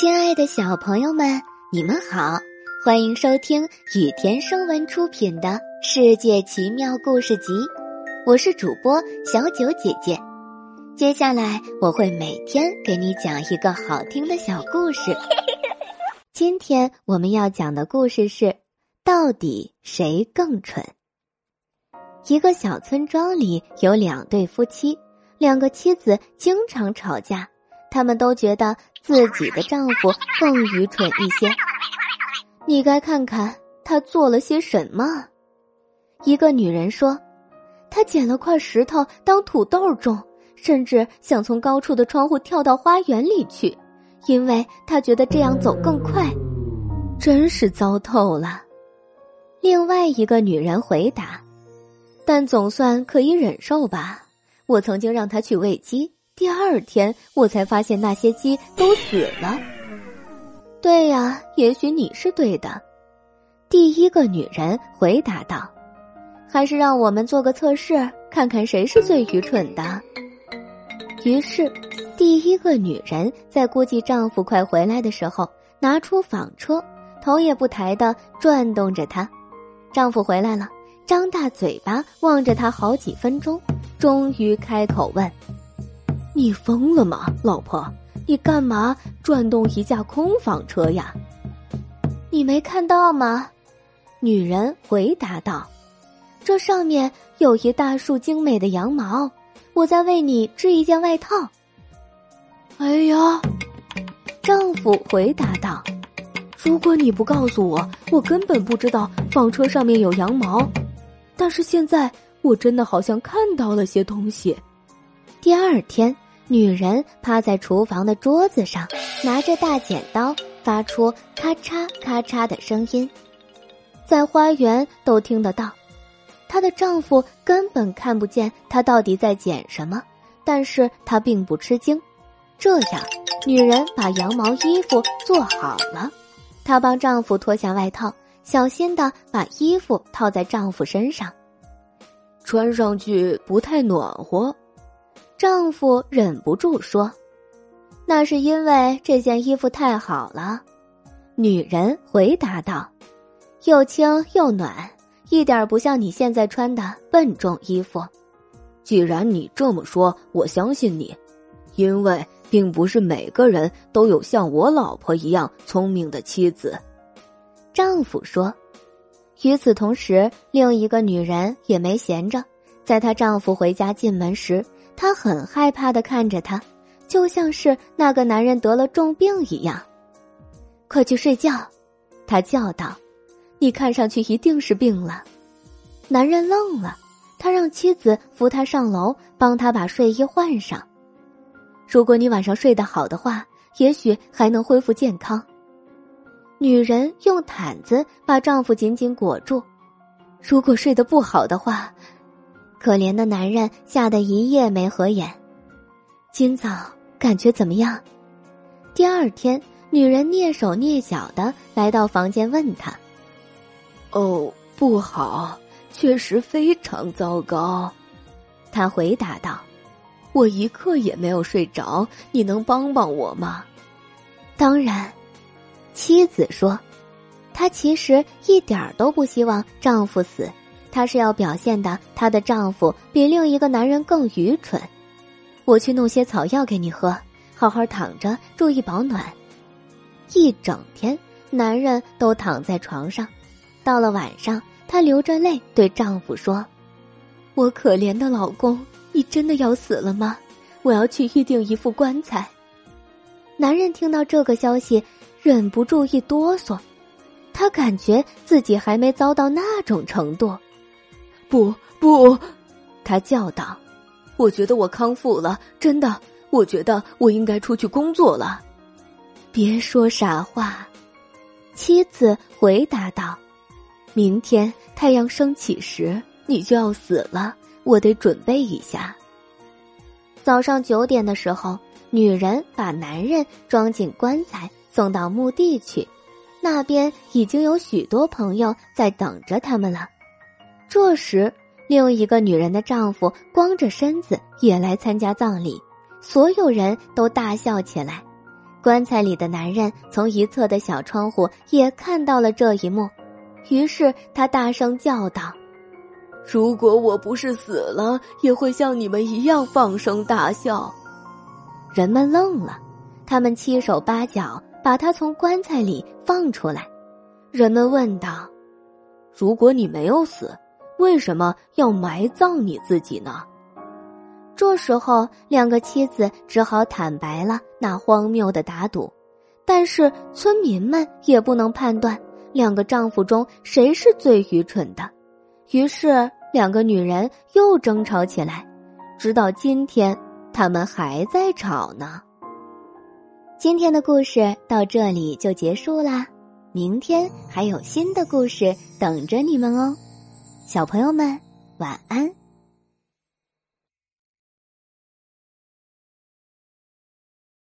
亲爱的小朋友们，你们好，欢迎收听雨田声文出品的《世界奇妙故事集》，我是主播小九姐姐。接下来我会每天给你讲一个好听的小故事。今天我们要讲的故事是：到底谁更蠢？一个小村庄里有两对夫妻，两个妻子经常吵架。他们都觉得自己的丈夫更愚蠢一些。你该看看他做了些什么。一个女人说：“他捡了块石头当土豆种，甚至想从高处的窗户跳到花园里去，因为他觉得这样走更快。”真是糟透了。另外一个女人回答：“但总算可以忍受吧。我曾经让他去喂鸡。”第二天，我才发现那些鸡都死了。对呀，也许你是对的。第一个女人回答道：“还是让我们做个测试，看看谁是最愚蠢的。”于是，第一个女人在估计丈夫快回来的时候，拿出纺车，头也不抬的转动着它。丈夫回来了，张大嘴巴望着她好几分钟，终于开口问。你疯了吗，老婆？你干嘛转动一架空纺车呀？你没看到吗？女人回答道：“这上面有一大束精美的羊毛，我在为你织一件外套。”哎呀，丈夫回答道：“如果你不告诉我，我根本不知道纺车上面有羊毛。但是现在，我真的好像看到了些东西。”第二天。女人趴在厨房的桌子上，拿着大剪刀，发出咔嚓咔嚓的声音，在花园都听得到。她的丈夫根本看不见她到底在剪什么，但是她并不吃惊。这样，女人把羊毛衣服做好了，她帮丈夫脱下外套，小心的把衣服套在丈夫身上，穿上去不太暖和。丈夫忍不住说：“那是因为这件衣服太好了。”女人回答道：“又轻又暖，一点不像你现在穿的笨重衣服。”既然你这么说，我相信你，因为并不是每个人都有像我老婆一样聪明的妻子。”丈夫说。与此同时，另一个女人也没闲着，在她丈夫回家进门时。她很害怕的看着他，就像是那个男人得了重病一样。快去睡觉，他叫道：“你看上去一定是病了。”男人愣了，他让妻子扶他上楼，帮他把睡衣换上。如果你晚上睡得好的话，也许还能恢复健康。女人用毯子把丈夫紧紧裹住。如果睡得不好的话，可怜的男人吓得一夜没合眼。今早感觉怎么样？第二天，女人蹑手蹑脚的来到房间，问他：“哦，不好，确实非常糟糕。”他回答道：“我一刻也没有睡着，你能帮帮我吗？”当然，妻子说：“她其实一点都不希望丈夫死。”她是要表现的，她的丈夫比另一个男人更愚蠢。我去弄些草药给你喝，好好躺着，注意保暖。一整天，男人都躺在床上。到了晚上，她流着泪对丈夫说：“我可怜的老公，你真的要死了吗？我要去预定一副棺材。”男人听到这个消息，忍不住一哆嗦，他感觉自己还没糟到那种程度。不不，他叫道：“我觉得我康复了，真的。我觉得我应该出去工作了。”别说傻话，妻子回答道：“明天太阳升起时，你就要死了，我得准备一下。”早上九点的时候，女人把男人装进棺材，送到墓地去，那边已经有许多朋友在等着他们了。这时，另一个女人的丈夫光着身子也来参加葬礼，所有人都大笑起来。棺材里的男人从一侧的小窗户也看到了这一幕，于是他大声叫道：“如果我不是死了，也会像你们一样放声大笑。”人们愣了，他们七手八脚把他从棺材里放出来。人们问道：“如果你没有死，为什么要埋葬你自己呢？”这时候，两个妻子只好坦白了那荒谬的打赌，但是村民们也不能判断两个丈夫中谁是最愚蠢的，于是两个女人又争吵起来，直到今天，他们还在吵呢。今天的故事到这里就结束啦，明天还有新的故事等着你们哦，小朋友们晚安。